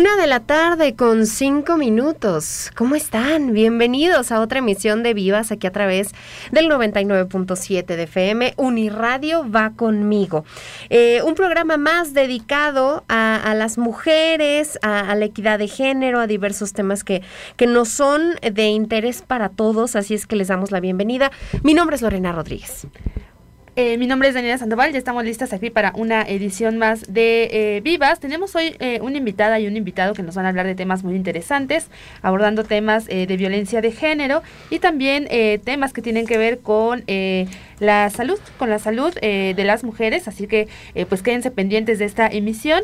La tarde con cinco minutos. ¿Cómo están? Bienvenidos a otra emisión de Vivas aquí a través del 99.7 de FM. Uniradio va conmigo. Eh, un programa más dedicado a, las mujeres, a, la equidad de género, a diversos temas que, que nos son de interés para todos. Así es que les damos la bienvenida. Mi nombre es Lorena Rodríguez. Eh, mi nombre es Daniela Sandoval, ya estamos listas aquí para una edición más de eh, Vivas. Tenemos hoy eh, una invitada y un invitado que nos van a hablar de temas muy interesantes, abordando temas de violencia de género y también temas que tienen que ver con la salud, con la salud de las mujeres. Así que pues quédense pendientes de esta emisión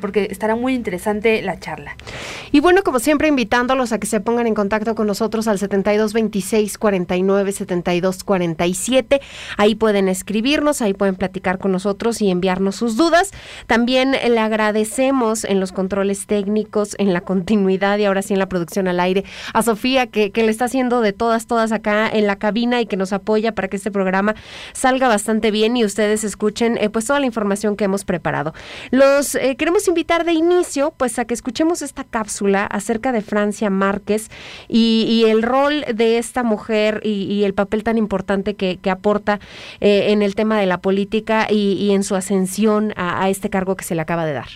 porque estará muy interesante la charla. Y bueno, como siempre, invitándolos a que se pongan en contacto con nosotros al 72 26 49 72 47. Ahí pueden escribirnos, ahí pueden platicar con nosotros y enviarnos sus dudas. También le agradecemos en los controles técnicos, en la continuidad y ahora sí en la producción al aire a Sofía que, le está haciendo de todas, todas acá en la cabina y que nos apoya para que este programa salga bastante bien y ustedes escuchen eh, pues toda la información que hemos preparado. Los eh, queremos invitar de inicio pues a que escuchemos esta cápsula acerca de Francia Márquez y, el rol de esta mujer y, el papel tan importante que, aporta eh, en el tema de la política y, en su ascensión a, este cargo que se le acaba de dar.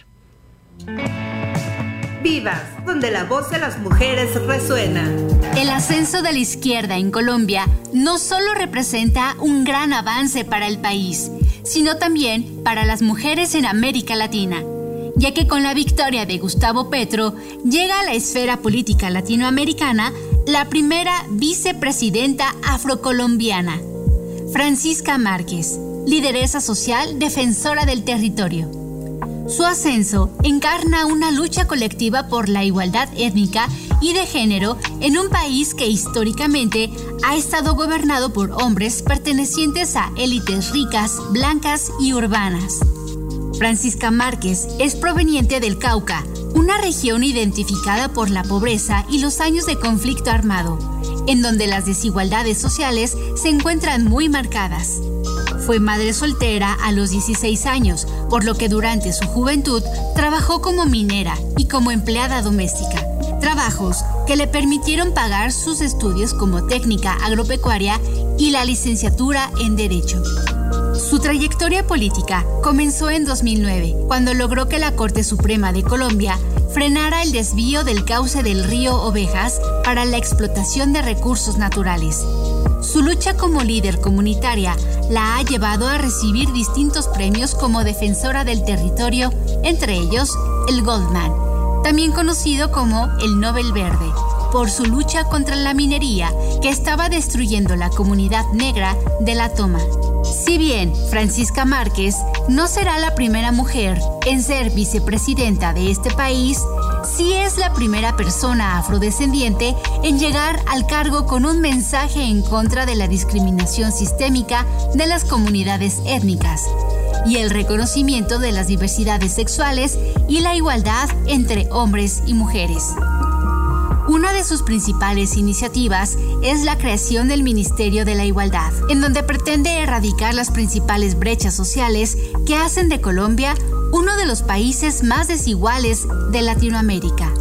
Vivas, donde la voz de las mujeres resuena. El ascenso de la izquierda en Colombia no solo representa un gran avance para el país, sino también para las mujeres en América Latina, ya que con la victoria de Gustavo Petro llega a la esfera política latinoamericana la primera vicepresidenta afrocolombiana Francisca Márquez, lideresa social defensora del territorio. Su ascenso encarna una lucha colectiva por la igualdad étnica y de género en un país que históricamente ha estado gobernado por hombres pertenecientes a élites ricas, blancas y urbanas. Francisca Márquez es proveniente del Cauca, una región identificada por la pobreza y los años de conflicto armado, en donde las desigualdades sociales se encuentran muy marcadas. Fue madre soltera a los 16 años, por lo que durante su juventud trabajó como minera y como empleada doméstica, trabajos que le permitieron pagar sus estudios como técnica agropecuaria y la licenciatura en Derecho. Su trayectoria política comenzó en 2009, cuando logró que la Corte Suprema de Colombia frenara el desvío del cauce del río Ovejas para la explotación de recursos naturales. Su lucha como líder comunitaria la ha llevado a recibir distintos premios como defensora del territorio, entre ellos el Goldman, también conocido como el Nobel Verde, por su lucha contra la minería que estaba destruyendo la comunidad negra de la toma. Si bien Francisca Márquez no será la primera mujer en ser vicepresidenta de este país, sí es la primera persona afrodescendiente en llegar al cargo con un mensaje en contra de la discriminación sistémica de las comunidades étnicas y el reconocimiento de las diversidades sexuales y la igualdad entre hombres y mujeres. Una de sus principales iniciativas es la creación del Ministerio de la Igualdad, en donde pretende erradicar las principales brechas sociales que hacen de Colombia uno de los países más desiguales de Latinoamérica.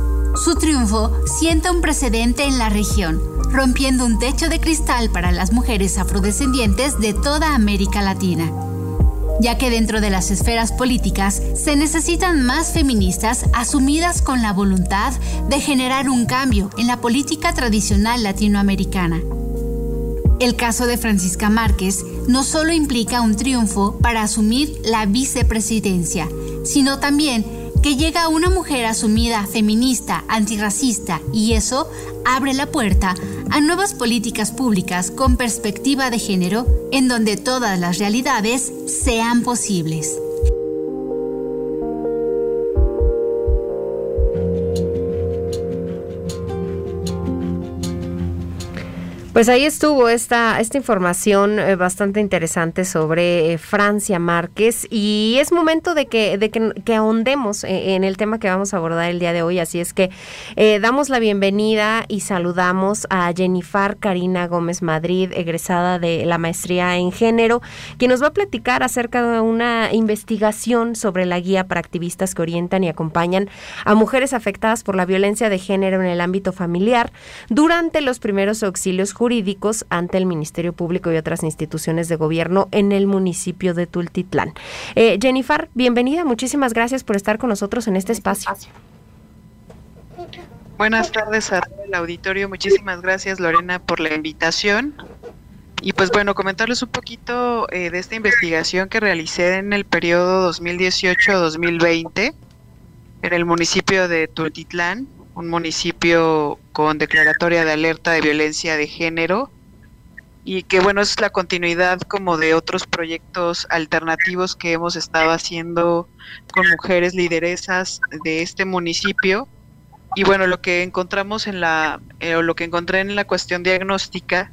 Su triunfo sienta un precedente en la región, rompiendo un techo de cristal para las mujeres afrodescendientes de toda América Latina ya que dentro de las esferas políticas se necesitan más feministas asumidas con la voluntad de generar un cambio en la política tradicional latinoamericana. El caso de Francisca Márquez no solo implica un triunfo para asumir la vicepresidencia, sino también que llega una mujer asumida feminista, antirracista, y eso abre la puerta a nuevas políticas públicas con perspectiva de género en donde todas las realidades sean posibles. Pues ahí estuvo esta, esta información eh, bastante interesante sobre eh, Francia Márquez y es momento de que, de que, ahondemos eh, en el tema que vamos a abordar el día de hoy, así es que damos la bienvenida y saludamos a Jennifer Karina Gómez Madrid, egresada de la maestría en género, quien nos va a platicar acerca de una investigación sobre la guía para activistas que orientan y acompañan a mujeres afectadas por la violencia de género en el ámbito familiar durante los primeros auxilios jurídicos ante el Ministerio Público y otras instituciones de gobierno en el municipio de Tultitlán. Eh, Jennifer, bienvenida, muchísimas gracias por estar con nosotros en este espacio. Buenas tardes a el auditorio, muchísimas gracias Lorena por la invitación. Y pues bueno, comentarles un poquito eh, de esta investigación que realicé en el periodo 2018-2020 en el municipio de Tultitlán, un municipio con declaratoria de alerta de violencia de género y que bueno, es la continuidad como de otros proyectos alternativos que hemos estado haciendo con mujeres lideresas de este municipio. Y bueno, lo que encontramos en la, eh, o lo que encontré en la cuestión diagnóstica,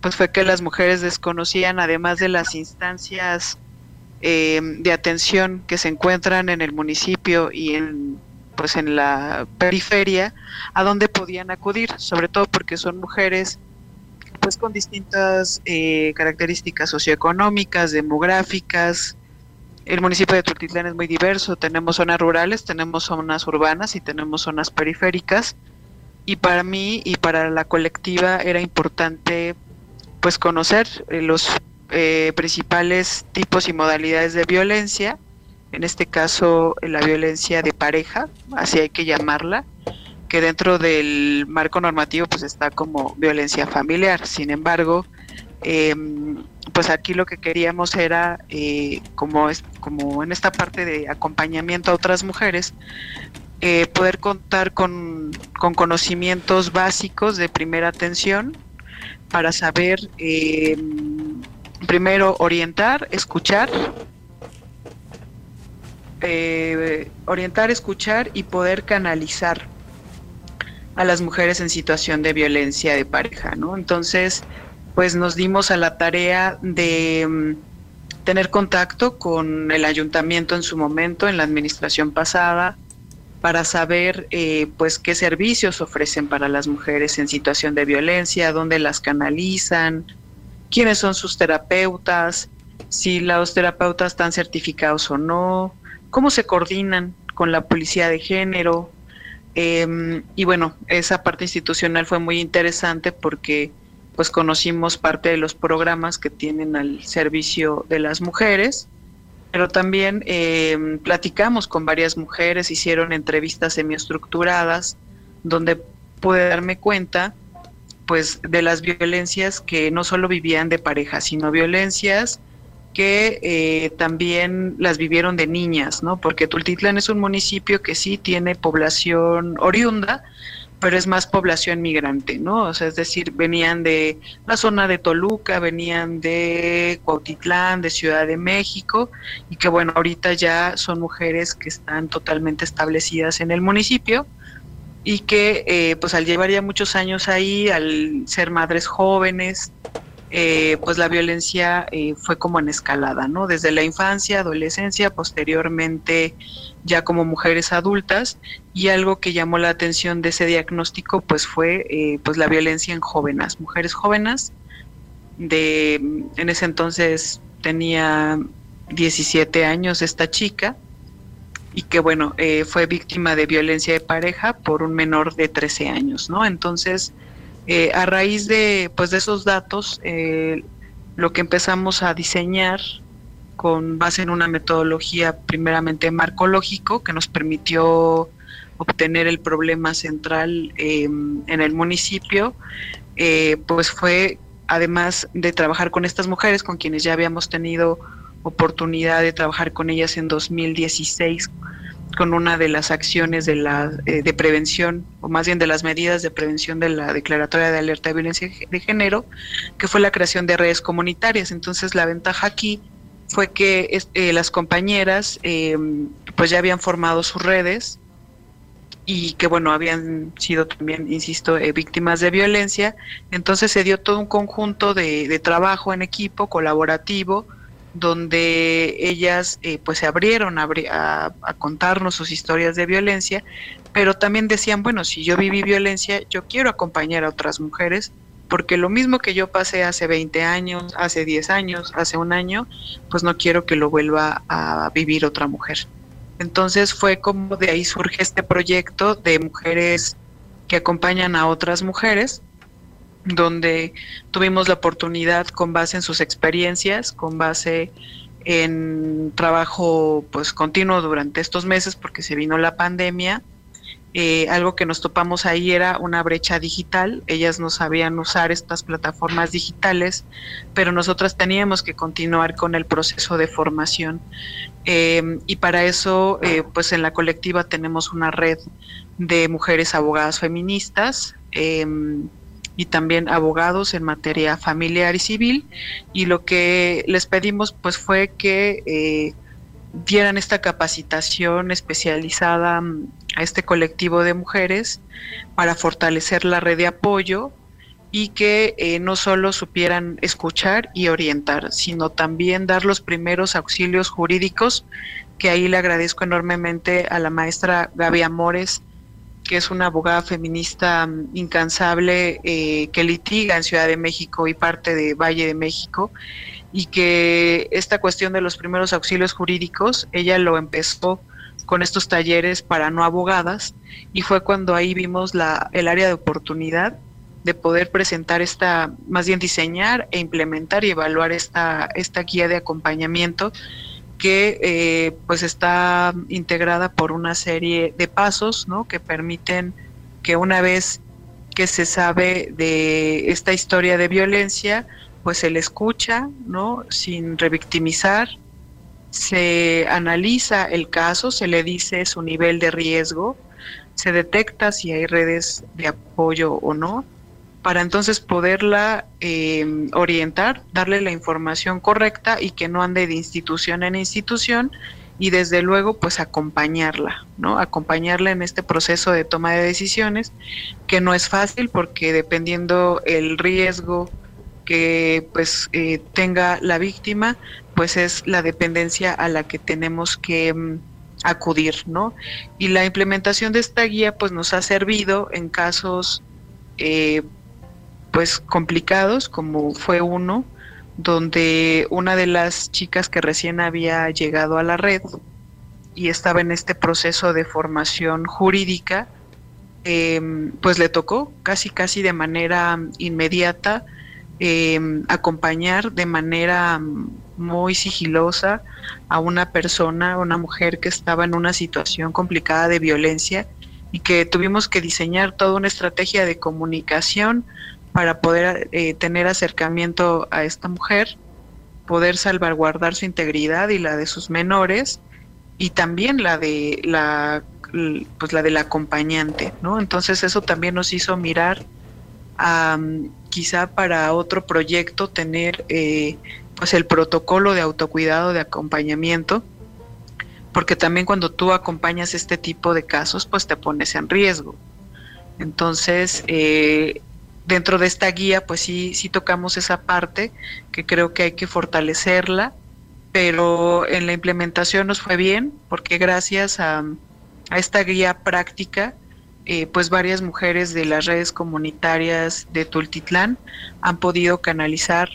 pues fue que las mujeres desconocían, además de las instancias eh, de atención que se encuentran en el municipio y en pues en la periferia a donde podían acudir, sobre todo porque son mujeres pues con distintas eh, características socioeconómicas, demográficas. El municipio de Tultitlán es muy diverso, tenemos zonas rurales, tenemos zonas urbanas y tenemos zonas periféricas. Y para mí y para la colectiva era importante pues conocer eh, los eh, principales tipos y modalidades de violencia en este caso la violencia de pareja, así hay que llamarla, que dentro del marco normativo pues está como violencia familiar. Sin embargo, em, pues aquí lo que queríamos era, eh, como, es, como en esta parte de acompañamiento a otras mujeres, eh, poder contar con, con, conocimientos básicos de primera atención para saber, em, primero, orientar, escuchar eh, orientar, escuchar y poder canalizar a las mujeres en situación de violencia de pareja, ¿no? Entonces, pues nos dimos a la tarea de mm, tener contacto con el ayuntamiento en su momento, en la administración pasada, para saber eh, pues qué servicios ofrecen para las mujeres en situación de violencia, dónde las canalizan, quiénes son sus terapeutas, si los terapeutas están certificados o no, cómo se coordinan con la policía de género. Em, y bueno, esa parte institucional fue muy interesante porque pues conocimos parte de los programas que tienen al servicio de las mujeres, pero también em, platicamos con varias mujeres, hicieron entrevistas semiestructuradas, donde pude darme cuenta pues de las violencias que no solo vivían de pareja, sino violencias que eh, también las vivieron de niñas, ¿no? Porque Tultitlán es un municipio que sí tiene población oriunda, pero es más población migrante, ¿no? O sea, es decir, venían de la zona de Toluca, venían de Cuautitlán, de Ciudad de México, y que bueno, ahorita ya son mujeres que están totalmente establecidas en el municipio y que eh, pues al llevar ya muchos años ahí, al ser madres jóvenes, eh, pues la violencia eh, fue como en escalada, ¿no? Desde la infancia, adolescencia, posteriormente ya como mujeres adultas y algo que llamó la atención de ese diagnóstico pues fue eh, pues la violencia en jóvenes, mujeres jóvenes de en ese entonces tenía 17 años esta chica y que bueno fue víctima de violencia de pareja por un menor de 13 años, ¿no? Entonces eh, a raíz de, pues, de esos datos, eh, lo que empezamos a diseñar con base en una metodología primeramente marcológico que nos permitió obtener el problema central em, en el municipio, eh, pues fue además de trabajar con estas mujeres con quienes ya habíamos tenido oportunidad de trabajar con ellas en 2016 con una de las acciones de la eh, de prevención o más bien de las medidas de prevención de la declaratoria de alerta de violencia de género que fue la creación de redes comunitarias. Entonces la ventaja aquí fue que eh, las compañeras em, pues ya habían formado sus redes y que bueno habían sido también insisto eh, víctimas de violencia. Entonces se dio todo un conjunto de, de trabajo en equipo colaborativo donde ellas eh, pues se abrieron a, a, contarnos sus historias de violencia, pero también decían, bueno, si yo viví violencia, yo quiero acompañar a otras mujeres, porque lo mismo que yo pasé hace 20 años, hace 10 años, hace un año, pues no quiero que lo vuelva a vivir otra mujer. Entonces fue como de ahí surge este proyecto de mujeres que acompañan a otras mujeres donde tuvimos la oportunidad con base en sus experiencias, con base en trabajo pues continuo durante estos meses porque se vino la pandemia. Eh, algo que nos topamos ahí era una brecha digital. Ellas no sabían usar estas plataformas digitales, pero nosotras teníamos que continuar con el proceso de formación. Eh, y para eso, eh, pues en la colectiva tenemos una red de mujeres abogadas feministas y también abogados en materia familiar y civil. Y lo que les pedimos pues fue que eh, dieran esta capacitación especializada mm, a este colectivo de mujeres para fortalecer la red de apoyo y que eh, no solo supieran escuchar y orientar, sino también dar los primeros auxilios jurídicos, que ahí le agradezco enormemente a la maestra Gaby Amores, que es una abogada feminista mm, incansable eh, que litiga en Ciudad de México y parte de Valle de México, y que esta cuestión de los primeros auxilios jurídicos, ella lo empezó con estos talleres para no abogadas, y fue cuando ahí vimos la, el área de oportunidad de poder presentar esta, más bien diseñar e implementar y evaluar esta, esta guía de acompañamiento que eh, pues está integrada por una serie de pasos ¿no? que permiten que una vez que se sabe de esta historia de violencia, pues se le escucha, ¿no? Sin revictimizar, se analiza el caso, se le dice su nivel de riesgo, se detecta si hay redes de apoyo o no, para entonces poderla em, orientar, darle la información correcta y que no ande de institución en institución y desde luego pues acompañarla, ¿no? Acompañarla en este proceso de toma de decisiones que no es fácil porque dependiendo el riesgo que pues eh, tenga la víctima, pues es la dependencia a la que tenemos que em, acudir, ¿no? Y la implementación de esta guía pues nos ha servido en casos eh, pues complicados, como fue uno, donde una de las chicas que recién había llegado a la red y estaba en este proceso de formación jurídica, em, pues le tocó casi casi de manera inmediata em, acompañar de manera muy sigilosa a una persona, una mujer que estaba en una situación complicada de violencia y que tuvimos que diseñar toda una estrategia de comunicación para poder eh, tener acercamiento a esta mujer, poder salvaguardar su integridad y la de sus menores y también la de la pues la del acompañante, ¿no? Entonces eso también nos hizo mirar a quizá para otro proyecto tener eh, pues el protocolo de autocuidado de acompañamiento, porque también cuando tú acompañas este tipo de casos, pues te pones en riesgo. Entonces, eh, dentro de esta guía, pues sí, sí tocamos esa parte que creo que hay que fortalecerla, pero en la implementación nos fue bien, porque gracias a, a esta guía práctica, eh, pues varias mujeres de las redes comunitarias de Tultitlán han podido canalizar,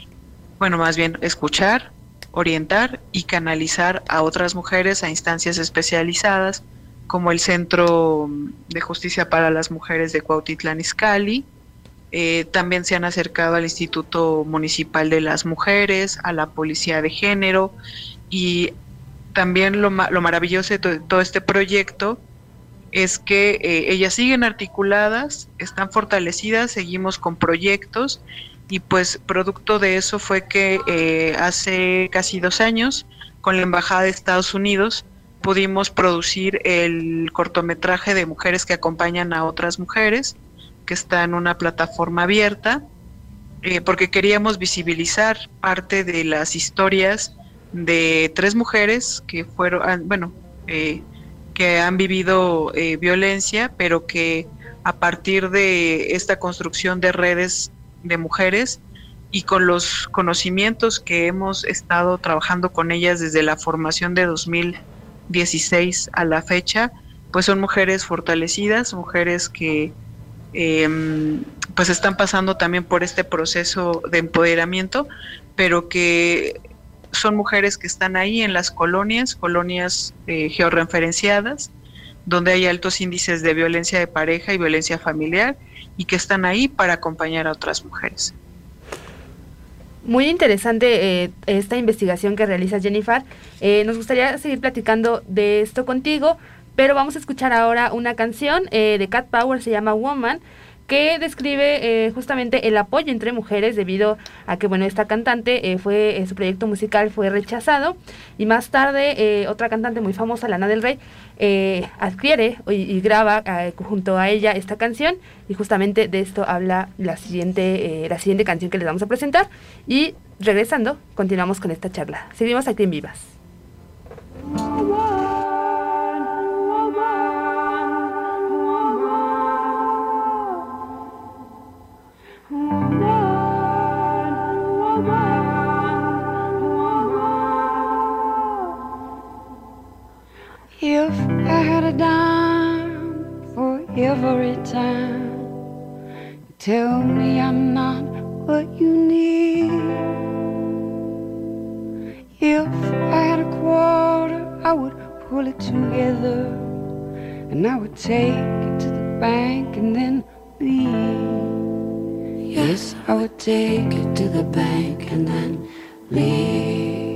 bueno, más bien escuchar, orientar y canalizar a otras mujeres a instancias especializadas como el Centro de Justicia para las Mujeres de Cuautitlán Izcalli. Eh, también se han acercado al Instituto Municipal de las Mujeres, a la Policía de Género y también lo, lo maravilloso de todo este proyecto es que eh, ellas siguen articuladas, están fortalecidas, seguimos con proyectos y pues producto de eso fue que eh, hace casi dos años con la Embajada de Estados Unidos pudimos producir el cortometraje de mujeres que acompañan a otras mujeres, que está en una plataforma abierta, eh, porque queríamos visibilizar parte de las historias de tres mujeres que fueron, ah, bueno, eh, que han vivido eh, violencia, pero que a partir de esta construcción de redes de mujeres y con los conocimientos que hemos estado trabajando con ellas desde la formación de 2016 a la fecha, pues son mujeres fortalecidas, mujeres que em, pues están pasando también por este proceso de empoderamiento, pero que son mujeres que están ahí en las colonias, colonias eh, georreferenciadas, donde hay altos índices de violencia de pareja y violencia familiar y que están ahí para acompañar a otras mujeres. Muy interesante eh, esta investigación que realiza Jennifer. Eh, nos gustaría seguir platicando de esto contigo, pero vamos a escuchar ahora una canción de Cat Power, se llama Woman que describe eh, justamente el apoyo entre mujeres debido a que, bueno, esta cantante eh, fue, eh, su proyecto musical fue rechazado y más tarde otra cantante muy famosa, Lana del Rey, adquiere y, graba junto a ella esta canción y justamente de esto habla la siguiente, la siguiente canción que les vamos a presentar y regresando continuamos con esta charla. Seguimos aquí en Vivas. If I had a dime for every time, tell me I'm not what you need. If I had a quarter, I would pull it together and I would take it to the bank and then leave. Yes, I would take it to the bank and then leave.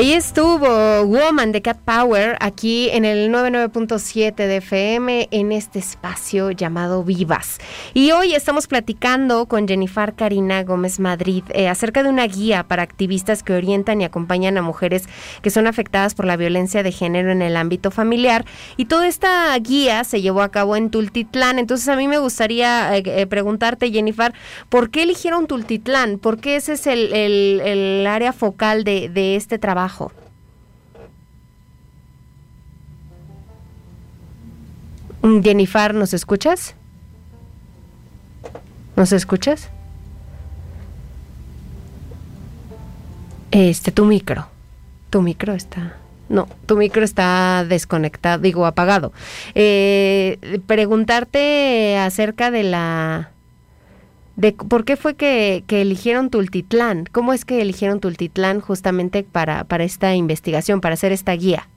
Ahí estuvo Woman de Cat Power aquí en el 99.7 de FM en este espacio llamado Vivas. Y hoy estamos platicando con Jennifer Karina Gómez Madrid eh, acerca de una guía para activistas que orientan y acompañan a mujeres que son afectadas por la violencia de género en el ámbito familiar. Y toda esta guía se llevó a cabo en Tultitlán. Entonces a mí me gustaría eh, eh, preguntarte, Jennifer, ¿por qué eligieron Tultitlán? ¿Por qué ese es el, el- el área focal de, de este trabajo? Jennifer, ¿nos escuchas? ¿Nos escuchas? Este, tu micro. Tu micro está. No, tu micro está desconectado, digo, apagado. Eh, preguntarte acerca de la. De por qué fue que, que eligieron Tultitlán. ¿Cómo es que eligieron Tultitlán justamente para, para esta investigación, para hacer esta guía?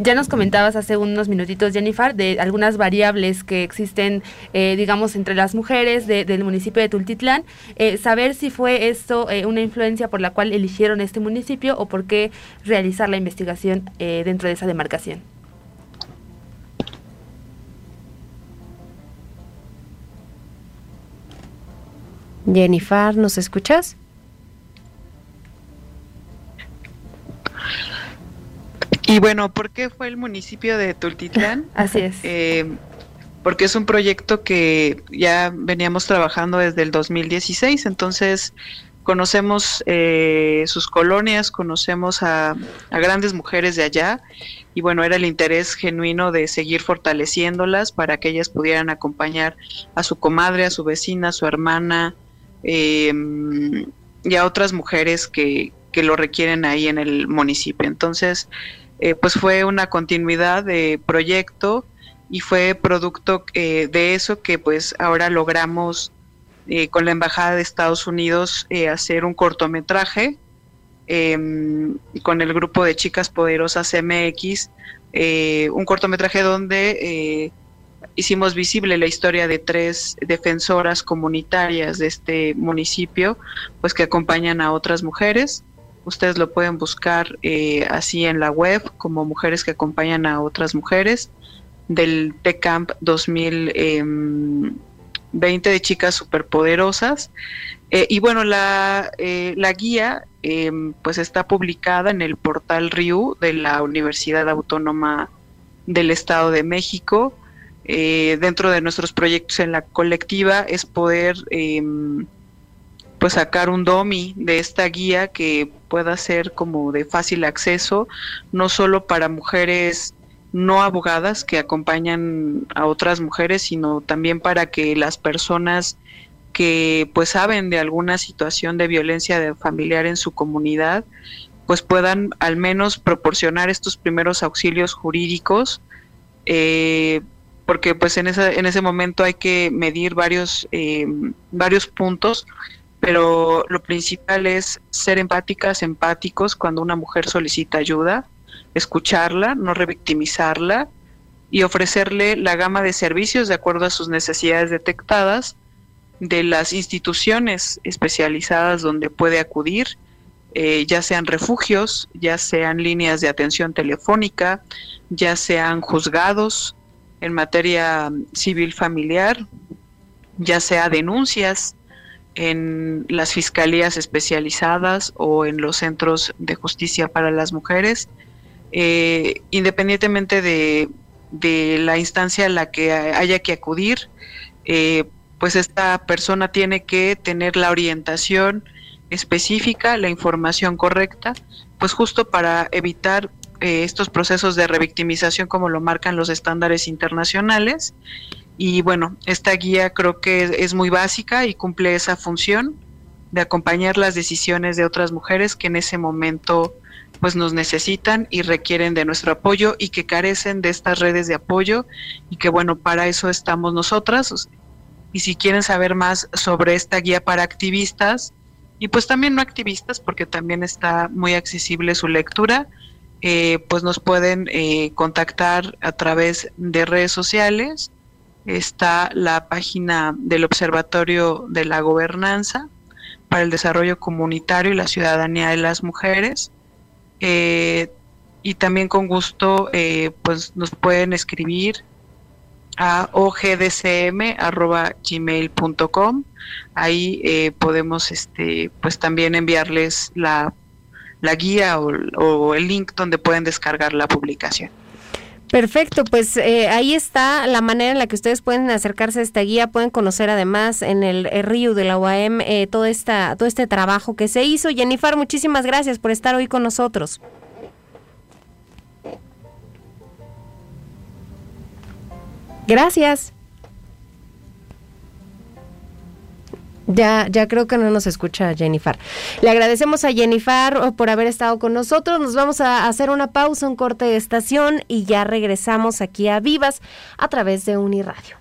Ya nos comentabas hace unos minutitos, Jennifer, de algunas variables que existen, eh, digamos, entre las mujeres de- del municipio de Tultitlán. Eh, saber si fue esto eh, una influencia por la cual eligieron este municipio o por qué realizar la investigación eh, dentro de esa demarcación. Jennifer, ¿nos escuchas? Y bueno, ¿por qué fue el municipio de Tultitlán? Así es. Eh, porque es un proyecto que ya veníamos trabajando desde el 2016, entonces conocemos eh, sus colonias, conocemos a, a grandes mujeres de allá y bueno, era el interés genuino de seguir fortaleciéndolas para que ellas pudieran acompañar a su comadre, a su vecina, a su hermana eh, y a otras mujeres que, que lo requieren ahí en el municipio. Entonces, eh, pues fue una continuidad de proyecto y fue producto eh, de eso que pues ahora logramos eh, con la Embajada de Estados Unidos hacer un cortometraje em, con el grupo de Chicas Poderosas MX, un cortometraje donde hicimos visible la historia de tres defensoras comunitarias de este municipio, pues que acompañan a otras mujeres. Ustedes lo pueden buscar eh, así en la web como mujeres que acompañan a otras mujeres del TECAMP 2020 de chicas superpoderosas. Eh, y bueno, la, eh, la guía eh, pues está publicada en el portal RIU de la Universidad Autónoma del Estado de México. Eh, dentro de nuestros proyectos en la colectiva es poder em, pues sacar un DOMI de esta guía que pueda ser como de fácil acceso, no solo para mujeres no abogadas que acompañan a otras mujeres, sino también para que las personas que pues saben de alguna situación de violencia familiar en su comunidad, pues puedan al menos proporcionar estos primeros auxilios jurídicos, eh, porque pues en ese, en ese momento hay que medir varios, eh, varios puntos, pero lo principal es ser empáticas, empáticos cuando una mujer solicita ayuda, escucharla, no revictimizarla y ofrecerle la gama de servicios de acuerdo a sus necesidades detectadas, de las instituciones especializadas donde puede acudir, eh, ya sean refugios, ya sean líneas de atención telefónica, ya sean juzgados en materia civil familiar, ya sea denuncias en las fiscalías especializadas o en los centros de justicia para las mujeres, eh, independientemente de, la instancia a la que haya que acudir, eh, pues esta persona tiene que tener la orientación específica, la información correcta, pues justo para evitar eh, estos procesos de revictimización como lo marcan los estándares internacionales y bueno, esta guía creo que es, muy básica y cumple esa función de acompañar las decisiones de otras mujeres que en ese momento pues nos necesitan y requieren de nuestro apoyo y que carecen de estas redes de apoyo y que bueno, para eso estamos nosotras. Y si quieren saber más sobre esta guía para activistas y pues también no activistas porque también está muy accesible su lectura, eh, pues nos pueden eh, contactar a través de redes sociales está la página del Observatorio de la Gobernanza para el Desarrollo Comunitario y la Ciudadanía de las Mujeres. Eh, y también con gusto eh, pues nos pueden escribir a ogdcm.gmail.com ahí eh, podemos este pues también enviarles la, la guía o el link donde pueden descargar la publicación. Perfecto, pues eh, ahí está la manera en la que ustedes pueden acercarse a esta guía, pueden conocer además en el, río de la UAM eh, todo, esta, todo este trabajo que se hizo. Jennifer, muchísimas gracias por estar hoy con nosotros. Gracias. Ya, ya creo que no nos escucha Jennifer. Le agradecemos a Jennifer oh, por haber estado con nosotros. Nos vamos a hacer una pausa, un corte de estación y ya regresamos aquí a Vivas a través de Uniradio.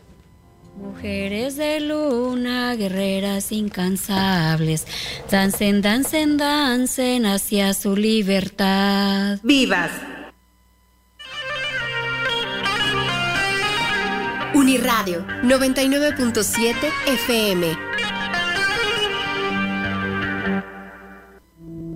Mujeres de luna, guerreras incansables, dancen, dancen, dancen hacia su libertad. ¡Vivas! Uniradio 99.7 FM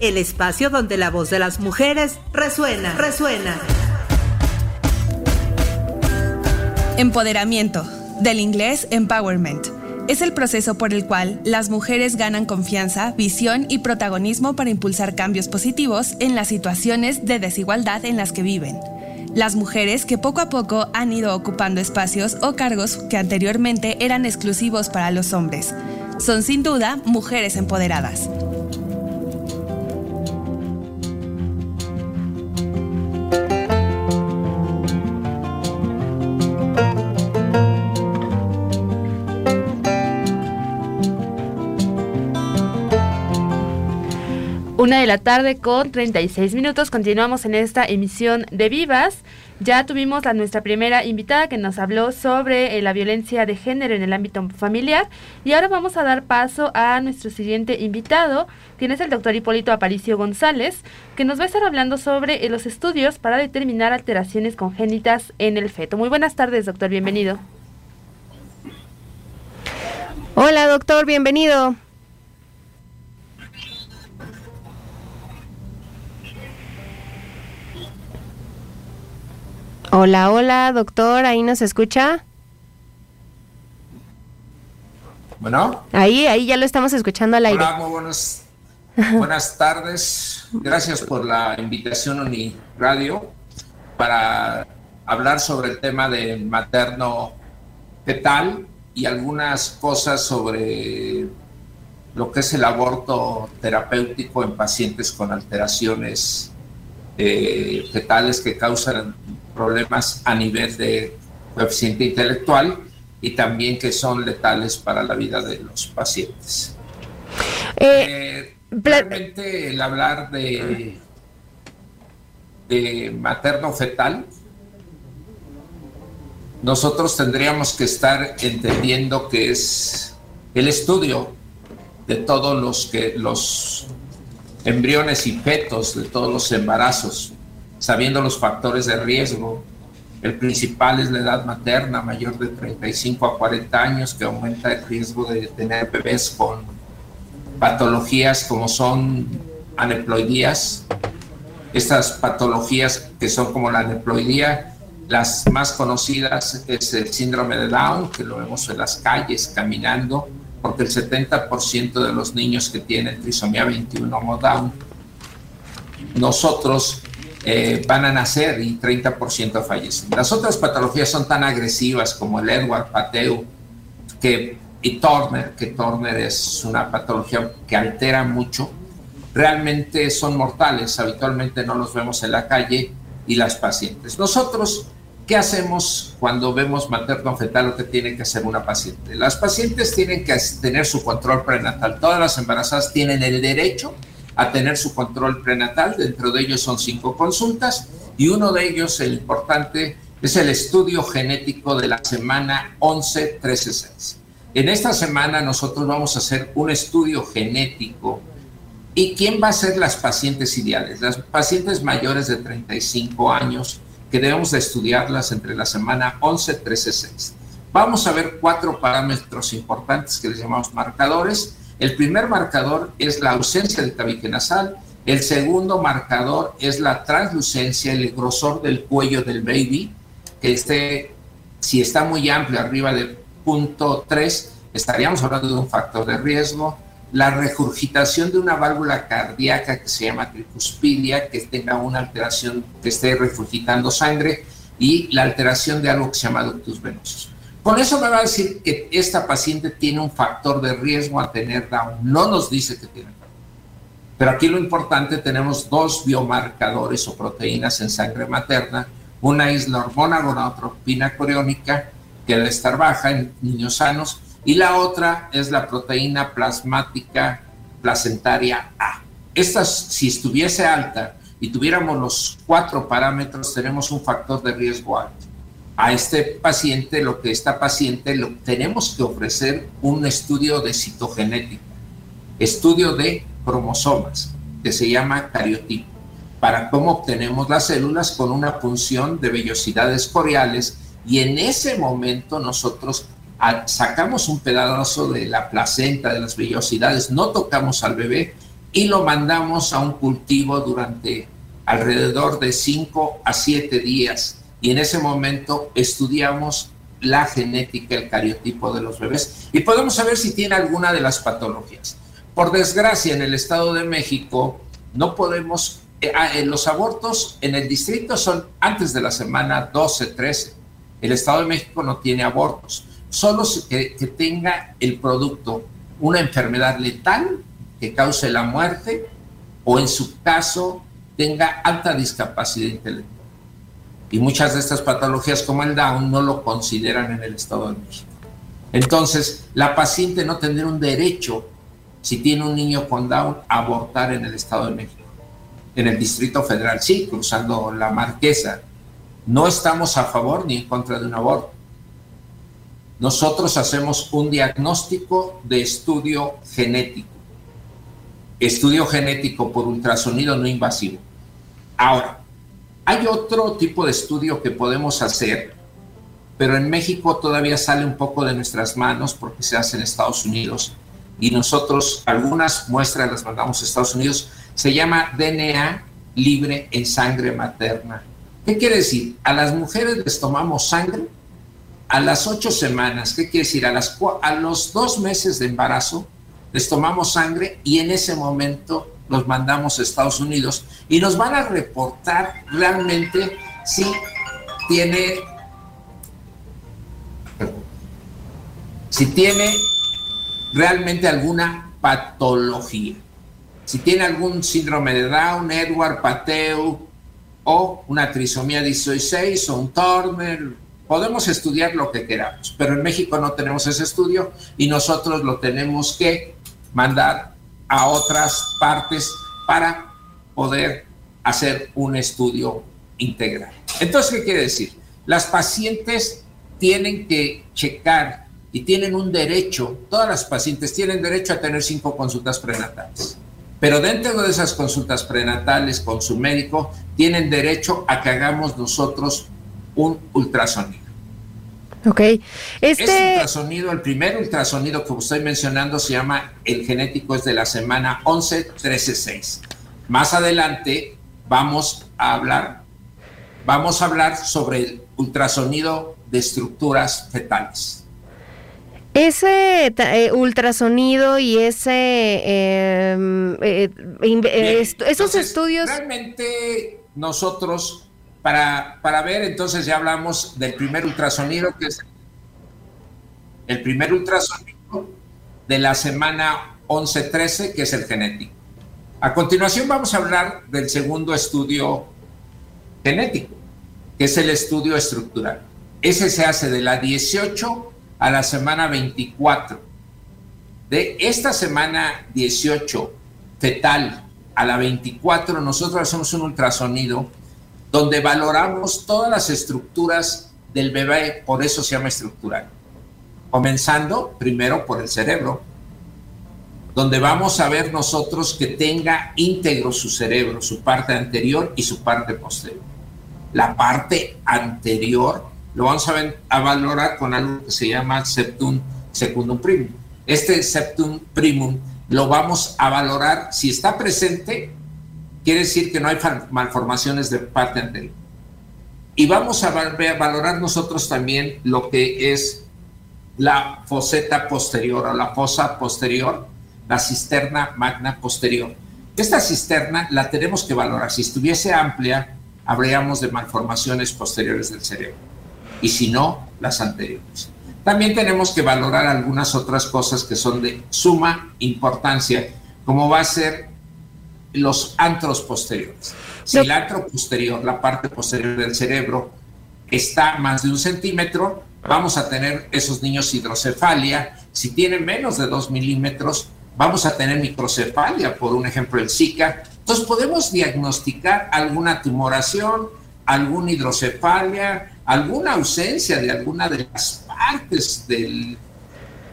el espacio donde la voz de las mujeres resuena, resuena. Empoderamiento, del inglés empowerment. Es el proceso por el cual las mujeres ganan confianza, visión y protagonismo para impulsar cambios positivos en las situaciones de desigualdad en las que viven. Las mujeres que poco a poco han ido ocupando espacios o cargos que anteriormente eran exclusivos para los hombres. Son sin duda mujeres empoderadas. Una de la tarde con 36 minutos. Continuamos en esta emisión de Vivas. Ya tuvimos a nuestra primera invitada que nos habló sobre eh, la violencia de género en el ámbito familiar. Y ahora vamos a dar paso a nuestro siguiente invitado, quien es el doctor Hipólito Aparicio González, que nos va a estar hablando sobre eh, los estudios para determinar alteraciones congénitas en el feto. Muy buenas tardes, doctor. Bienvenido. Hola, doctor. Bienvenido. Hola, hola, doctor, ¿ahí nos escucha? Bueno. Ahí, ahí ya lo estamos escuchando al aire. Hola, muy buenas, buenas tardes. Gracias por la invitación Uni Radio para hablar sobre el tema de materno fetal y algunas cosas sobre lo que es el aborto terapéutico en pacientes con alteraciones eh, fetales que causan problemas a nivel de coeficiente intelectual y también que son letales para la vida de los pacientes. Eh, realmente el hablar de, de materno fetal, nosotros tendríamos que estar entendiendo que es el estudio de todos los que los embriones y fetos, de todos los embarazos, sabiendo los factores de riesgo. El principal es la edad materna, mayor de 35 a 40 años, que aumenta el riesgo de tener bebés con patologías como son aneploidías. Estas patologías que son como la aneploidía, las más conocidas es el síndrome de Down, que lo vemos en las calles caminando, porque el 70% de los niños que tienen trisomía 21 o Down, nosotros eh, van a nacer y 30% fallecen. Las otras patologías son tan agresivas como el Edward Pateu que, y Turner, que Turner es una patología que altera mucho, realmente son mortales, habitualmente no los vemos en la calle y las pacientes. Nosotros, ¿qué hacemos cuando vemos materno fetal lo que tiene que hacer una paciente? Las pacientes tienen que tener su control prenatal, todas las embarazadas tienen el derecho a tener su control prenatal. Dentro de ellos son cinco consultas y uno de ellos, el importante, es el estudio genético de la semana 11-13-6. En esta semana nosotros vamos a hacer un estudio genético. ¿Y quién va a ser las pacientes ideales? Las pacientes mayores de 35 años, que debemos de estudiarlas entre la semana 11-13-6. Vamos a ver cuatro parámetros importantes que les llamamos marcadores el primer marcador es la ausencia de tabique nasal, el segundo marcador es la translucencia, el grosor del cuello del baby, que esté, si está muy amplio, arriba de punto 3, estaríamos hablando de un factor de riesgo. La regurgitación de una válvula cardíaca que se llama tricuspidia, que tenga una alteración, que esté regurgitando sangre, y la alteración de algo que se llama ductus venosos. Con eso me va a decir que esta paciente tiene un factor de riesgo a tener Down. No nos dice que tiene Down. Pero aquí lo importante, tenemos dos biomarcadores o proteínas en sangre materna. Una es la hormona gonadotropina coriónica, que debe estar baja en niños sanos, y la otra es la proteína plasmática placentaria A. Esta, si estuviese alta y tuviéramos los cuatro parámetros, tenemos un factor de riesgo alto a este paciente, lo que esta paciente, lo, tenemos que ofrecer un estudio de citogenética, estudio de cromosomas, que se llama cariotipo, para cómo obtenemos las células con una punción de vellosidades coriales y en ese momento nosotros sacamos un pedazo de la placenta, de las vellosidades, no tocamos al bebé y lo mandamos a un cultivo durante alrededor de 5 a 7 días y en ese momento estudiamos la genética, el cariotipo de los bebés y podemos saber si tiene alguna de las patologías. Por desgracia, en el Estado de México no podemos, eh, ah, los abortos en el distrito son antes de la semana 12-13. El Estado de México no tiene abortos, solo que tenga el producto una enfermedad letal que cause la muerte o en su caso tenga alta discapacidad intelectual. Y muchas de estas patologías como el Down no lo consideran en el Estado de México. Entonces, la paciente no tendría un derecho, si tiene un niño con Down, a abortar en el Estado de México. En el Distrito Federal, sí, cruzando la Marquesa. No estamos a favor ni en contra de un aborto. Nosotros hacemos un diagnóstico de estudio genético. Estudio genético por ultrasonido no invasivo. Ahora, hay otro tipo de estudio que podemos hacer, pero en México todavía sale un poco de nuestras manos porque se hace en Estados Unidos y nosotros algunas muestras las mandamos a Estados Unidos. Se llama DNA libre en sangre materna. ¿Qué quiere decir? A las mujeres les tomamos sangre a las ocho semanas. ¿Qué quiere decir? A, las, a los dos meses de embarazo les tomamos sangre y en ese momento los mandamos a Estados Unidos y nos van a reportar realmente si tiene si tiene realmente alguna patología. Si tiene algún síndrome de Down, Edward, Pateu o una trisomía 16 o un Turner, podemos estudiar lo que queramos, pero en México no tenemos ese estudio y nosotros lo tenemos que mandar a otras partes para poder hacer un estudio integral. Entonces, ¿qué quiere decir? Las pacientes tienen que checar y tienen un derecho, todas las pacientes tienen derecho a tener cinco consultas prenatales. Pero dentro de esas consultas prenatales con su médico, tienen derecho a que hagamos nosotros un ultrasonido. Ok. Este... Este ultrasonido, el primer ultrasonido que estoy mencionando se llama el genético, es de la semana 11, 13, 6. Más adelante vamos a hablar, vamos a hablar sobre el ultrasonido de estructuras fetales. Ese eh, ultrasonido y ese eh, eh, esos Entonces, estudios. Realmente nosotros, para, para ver, entonces ya hablamos del primer ultrasonido, que es el primer ultrasonido de la semana 11-13, que es el genético. A continuación vamos a hablar del segundo estudio genético, que es el estudio estructural. Ese se hace de la 18 a la semana 24. De esta semana 18 fetal a la 24, nosotros hacemos un ultrasonido donde valoramos todas las estructuras del bebé, por eso se llama estructural. Comenzando primero por el cerebro, donde vamos a ver nosotros que tenga íntegro su cerebro, su parte anterior y su parte posterior. La parte anterior lo vamos a, a valorar con algo que se llama septum secundum primum. Este septum primum lo vamos a valorar si está presente, quiere decir que no hay malformaciones de parte anterior. Y vamos a valorar nosotros también lo que es la foseta posterior o la fosa posterior, la cisterna magna posterior. Esta cisterna la tenemos que valorar. Si estuviese amplia, habríamos de malformaciones posteriores del cerebro. Y si no, las anteriores. También tenemos que valorar algunas otras cosas que son de suma importancia, como va a ser los antros posteriores. Si el antro posterior, la parte posterior del cerebro, está más de un centímetro, vamos a tener esos niños hidrocefalia. Si tienen menos de dos milímetros, vamos a tener microcefalia, por un ejemplo, el Zika. Entonces podemos diagnosticar alguna tumoración, alguna hidrocefalia, alguna ausencia de alguna de las partes del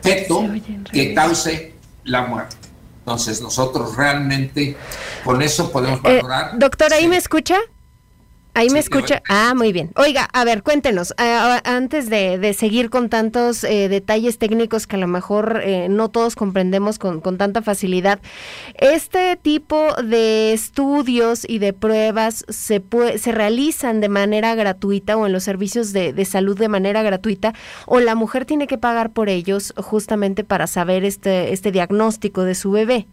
feto que cause la muerte. Entonces nosotros realmente con eso podemos Eh, valorar. doctora, ¿ahí me escucha? Ahí me escucha. Ah, muy bien. Oiga, a ver, cuéntenos, antes de, de seguir con tantos eh, detalles técnicos que a lo mejor eh, no todos comprendemos con, con tanta facilidad, ¿este tipo de estudios y de pruebas se, pue- se realizan de manera gratuita o en los servicios de, de salud de manera gratuita o la mujer tiene que pagar por ellos justamente para saber este, este diagnóstico de su bebé?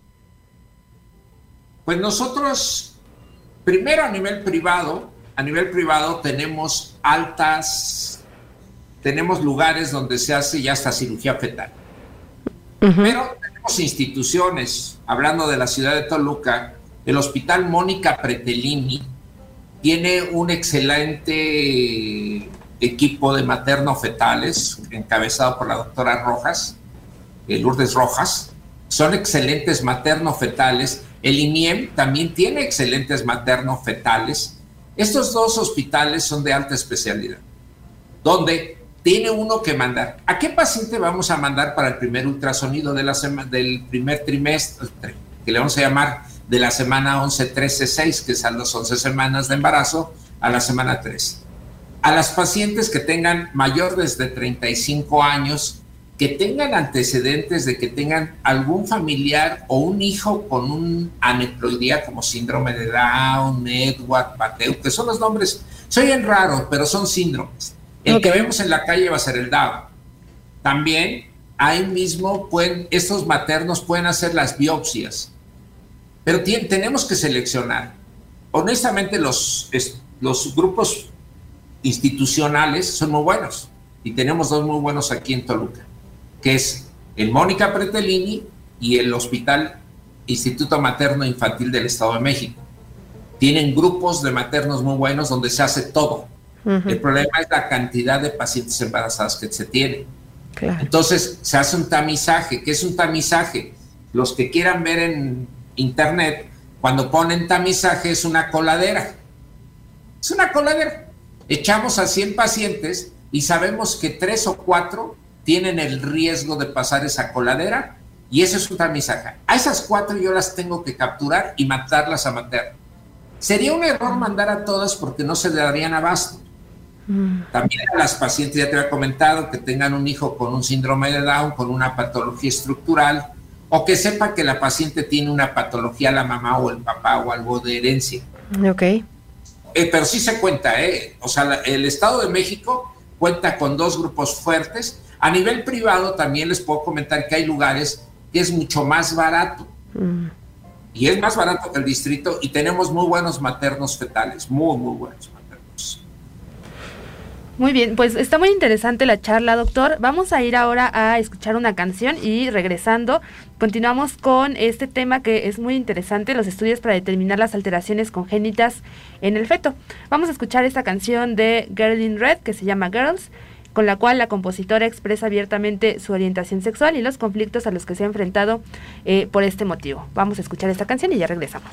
Pues nosotros, primero a nivel privado, a nivel privado tenemos altas, tenemos lugares donde se hace ya hasta cirugía fetal. Pero tenemos instituciones, hablando de la ciudad de Toluca, el Hospital Mónica Pretelini tiene un excelente equipo de materno-fetales, encabezado por la doctora Rojas, eh, Lourdes Rojas. Son excelentes materno-fetales. El INIEM también tiene excelentes materno-fetales. Estos dos hospitales son de alta especialidad, donde tiene uno que mandar. ¿A qué paciente vamos a mandar para el primer ultrasonido de la del primer trimestre, que le vamos a llamar de la semana 11, 13, 6, que son las 11 semanas de embarazo, a la semana 3? A las pacientes que tengan mayores de 35 años, que tengan antecedentes de que tengan algún familiar o un hijo con un aneploidía como síndrome de Down, Edward, Pateu, que son los nombres, se oyen raros, pero son síndromes. El que vemos en la calle va a ser el Down. También ahí mismo pueden, estos maternos pueden hacer las biopsias, pero tenemos que seleccionar. Honestamente, los, es- los grupos institucionales son muy buenos y tenemos dos muy buenos aquí en Toluca, que es el Mónica Pretelini y el Hospital Instituto Materno Infantil del Estado de México. Tienen grupos de maternos muy buenos donde se hace todo. El problema es la cantidad de pacientes embarazadas que se tiene. Entonces se hace un tamizaje. ¿Qué es un tamizaje? los que quieran ver en internet, cuando ponen tamizaje es una coladera. Es una coladera. Echamos a 100 pacientes y sabemos que tres o cuatro tienen el riesgo de pasar esa coladera y eso es un tamizaje. A esas cuatro yo las tengo que capturar y matarlas a matar. Sería un error mandar a todas porque no se darían abasto. También a las pacientes, ya te había comentado, que tengan un hijo con un síndrome de Down, con una patología estructural, o que sepa que la paciente tiene una patología, la mamá o el papá o algo de herencia. Ok. Eh, pero sí se cuenta, ¿eh? O sea, la- el Estado de México cuenta con dos grupos fuertes. A nivel privado también les puedo comentar que hay lugares que es mucho más barato. Y es más barato que el distrito y tenemos muy buenos maternos fetales, muy, muy buenos maternos. Muy bien, pues está muy interesante la charla, doctor. Vamos a ir ahora a escuchar una canción y regresando continuamos con este tema que es muy interesante, los estudios para determinar las alteraciones congénitas en el feto. Vamos a escuchar esta canción de Girl in Red que se llama Girls, con la cual la compositora expresa abiertamente su orientación sexual y los conflictos a los que se ha enfrentado eh, por este motivo. Vamos a escuchar esta canción y ya regresamos.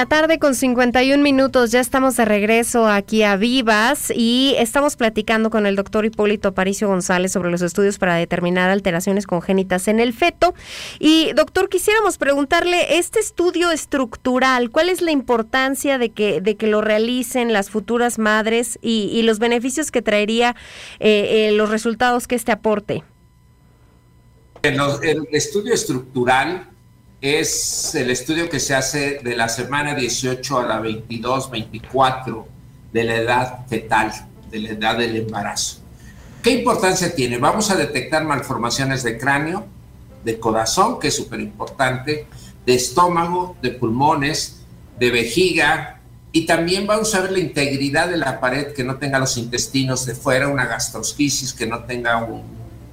La tarde con 51 minutos. Ya estamos de regreso aquí a Vivas y estamos platicando con el doctor Hipólito Aparicio González sobre los estudios para determinar alteraciones congénitas en el feto. Y doctor, quisiéramos preguntarle, este estudio estructural, ¿cuál es la importancia de que, de que lo realicen las futuras madres y, los beneficios que traería eh, eh, los resultados que este aporte? El estudio estructural es el estudio que se hace de la semana 18 a la 22, 24 de la edad fetal, de la edad del embarazo. ¿Qué importancia tiene? Vamos a detectar malformaciones de cráneo, de corazón, que es súper importante, de estómago, de pulmones, de vejiga, y también vamos a ver la integridad de la pared, que no tenga los intestinos de fuera, una gastrosquisis, que no tenga un-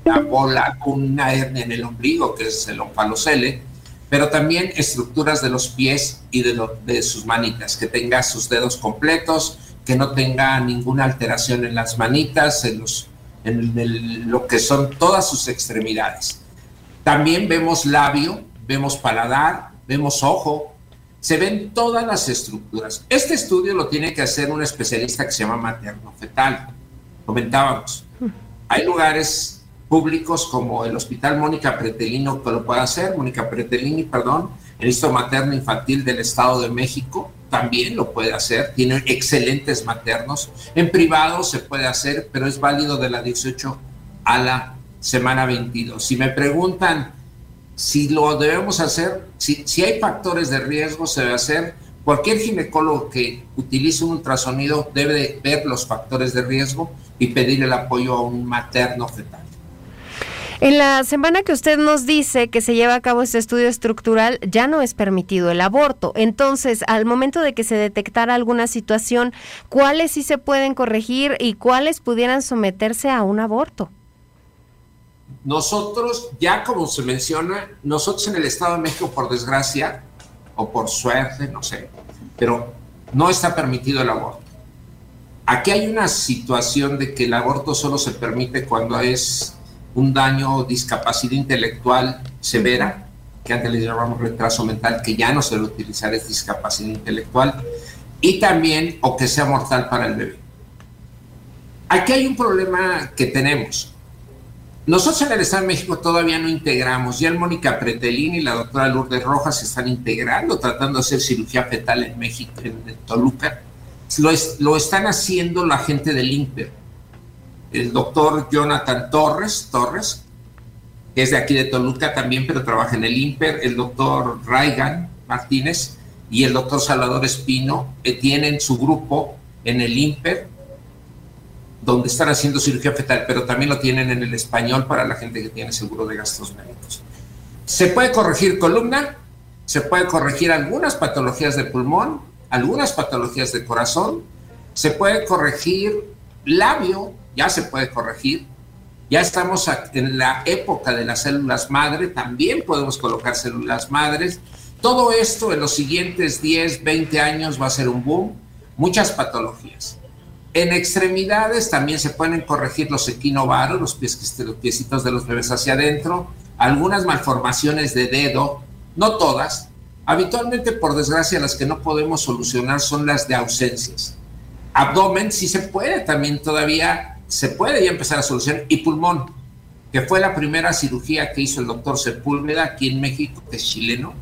una bola, una hernia en el ombligo, que es el omphalocele, pero también estructuras de los pies y de, lo- de sus manitas, que tenga sus dedos completos, que no tenga ninguna alteración en las manitas, en, los, en el- lo que son todas sus extremidades. También vemos labio, vemos paladar, vemos ojo, se ven todas las estructuras. Este estudio lo tiene que hacer un especialista que se llama materno-fetal. Comentábamos, hay lugares públicos como el Hospital Mónica Pretelino que lo puede hacer, Mónica Pretelini, perdón, el Instituto Materno Infantil del Estado de México también lo puede hacer, tiene excelentes maternos. En privado se puede hacer, pero es válido de la 18 a la semana 22. Si me preguntan si lo debemos hacer, si, hay factores de riesgo, se debe hacer. Cualquier ginecólogo que utilice un ultrasonido debe de ver los factores de riesgo y pedir el apoyo a un materno fetal. En la semana que usted nos dice que se lleva a cabo este estudio estructural, ya no es permitido el aborto. Entonces, al momento de que se detectara alguna situación, ¿cuáles sí se pueden corregir y cuáles pudieran someterse a un aborto? Nosotros, ya como se menciona, nosotros en el Estado de México, por desgracia, o por suerte, no sé, pero no está permitido el aborto. Aquí hay una situación de que el aborto solo se permite cuando es un daño o discapacidad intelectual severa, que antes le llamamos retraso mental, que ya no se debe utilizar, es discapacidad intelectual, y también o que sea mortal para el bebé. Aquí hay un problema que tenemos. Nosotros en el Estado de México todavía no integramos, ya el Mónica Pretelini y la doctora Lourdes Rojas se están integrando, tratando de hacer cirugía fetal en México, en, Toluca. Lo, es- lo están haciendo la gente del INPER. El doctor Jonathan Torres, Torres, que es de aquí de Toluca también, pero trabaja en el INPER, el doctor Raigan Martínez y el doctor Salvador Espino, tienen su grupo en el INPER, donde están haciendo cirugía fetal, pero también lo tienen en el español para la gente que tiene seguro de gastos médicos. Se puede corregir columna, se puede corregir algunas patologías de pulmón, algunas patologías de corazón, se puede corregir labio, ya se puede corregir. Ya estamos en la época de las células madre, también podemos colocar células madres. Todo esto en los siguientes 10, 20 años va a ser un boom, muchas patologías. En extremidades también se pueden corregir los equinovaros, los, pies, los piecitos de los bebés hacia adentro, algunas malformaciones de dedo, no todas. Habitualmente, por desgracia, las que no podemos solucionar son las de ausencias. Abdomen sí se puede también todavía, se puede ya empezar a solucionar. Y pulmón, que fue la primera cirugía que hizo el doctor Sepúlveda aquí en México, que es chileno,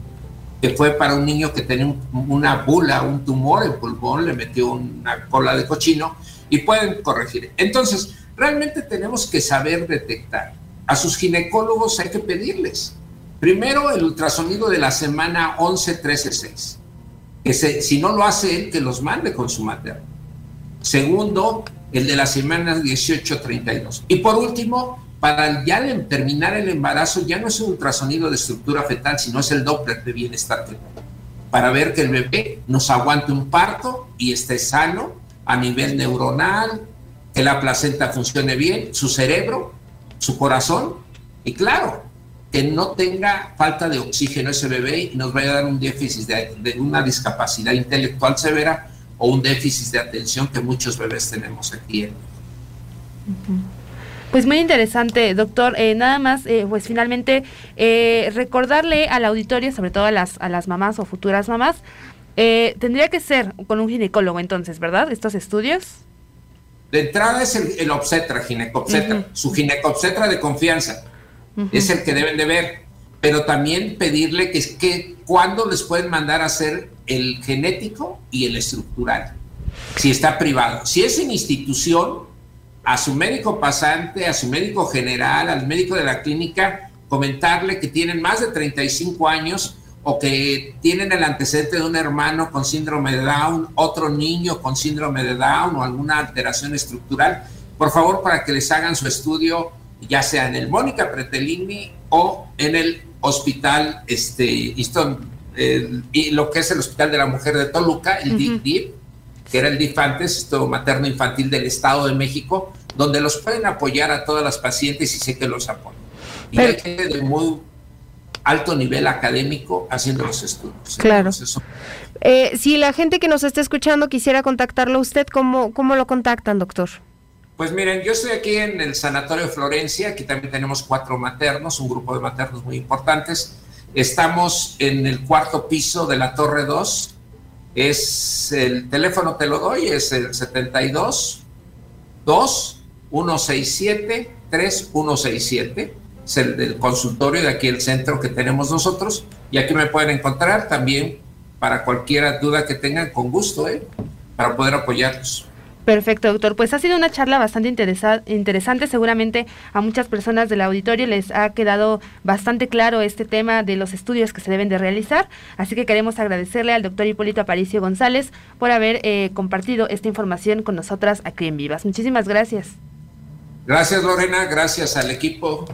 que fue para un niño que tenía un- una bula, un tumor en pulmón, le metió una cola de cochino y pueden corregir. Entonces, realmente tenemos que saber detectar. A sus ginecólogos hay que pedirles. Primero, el ultrasonido de la semana 11, 13, 6. Que si no lo hace él, que los mande con su materno. Segundo, el de la semana 18, 32. Y por último, para ya terminar el embarazo, ya no es un ultrasonido de estructura fetal, sino es el Doppler de bienestar. Para ver que el bebé nos aguante un parto y esté sano a nivel neuronal, que la placenta funcione bien, su cerebro, su corazón, y claro, que no tenga falta de oxígeno ese bebé y nos vaya a dar un déficit de, de una discapacidad intelectual severa o un déficit de atención que muchos bebés tenemos aquí en Pues muy interesante, doctor. Eh, nada más, eh, pues finalmente, eh, recordarle al auditorio, sobre todo a las, a las mamás o futuras mamás, Eh, tendría que ser con un ginecólogo entonces, ¿verdad? Estos estudios. De entrada es el, el obstetra, ginecobstetra, su ginecobstetra de confianza. Es el que deben de ver. Pero también pedirle que, que cuándo les pueden mandar a hacer el genético y el estructural. Si está privado. Si es en institución, a su médico pasante, a su médico general, al médico de la clínica, comentarle que tienen más de 35 años o que tienen el antecedente de un hermano con síndrome de Down, otro niño con síndrome de Down o alguna alteración estructural, por favor, para que les hagan su estudio, ya sea en el Mónica Pretelini o en el hospital, este, Easton, el- y lo que es el Hospital de la Mujer de Toluca, el Ujú. DIF, que era el DIF antes, esto materno infantil del Estado de México, donde los pueden apoyar a todas las pacientes y sé que los apoyan. Y Pero- hay gente de muy alto nivel académico haciendo los estudios. Claro. Entonces, eso- Eh, si la gente que nos está escuchando quisiera contactarlo a usted, ¿cómo, cómo lo contactan, doctor? Pues miren, yo estoy aquí en el Sanatorio Florencia, aquí también tenemos cuatro maternos, un grupo de maternos muy importantes. Estamos en el cuarto piso de la Torre 2. Es el teléfono, te lo doy, es el 72 2 167 3167. Es el del consultorio de aquí el centro que tenemos nosotros. Y aquí me pueden encontrar también para cualquier duda que tengan, con gusto, ¿eh? para poder apoyarlos. Perfecto, doctor. Pues ha sido una charla bastante interesa- interesante. Seguramente a muchas personas del auditorio les ha quedado bastante claro este tema de los estudios que se deben de realizar. Así que queremos agradecerle al doctor Hipólito Aparicio González por haber eh, compartido esta información con nosotras aquí en Vivas. Muchísimas gracias. Gracias Lorena, gracias al equipo.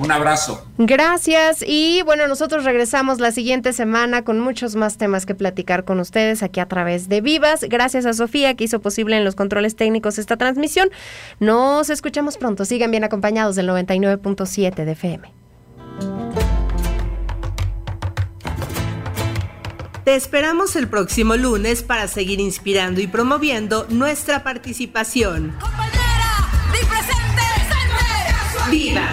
Un abrazo. Gracias y bueno, nosotros regresamos la siguiente semana con muchos más temas que platicar con ustedes aquí a través de Vivas. Gracias a Sofía que hizo posible en los controles técnicos esta transmisión. Nos escuchamos pronto. Sigan bien acompañados del 99.7 de FM. Te esperamos el próximo lunes para seguir inspirando y promoviendo nuestra participación. Vivas,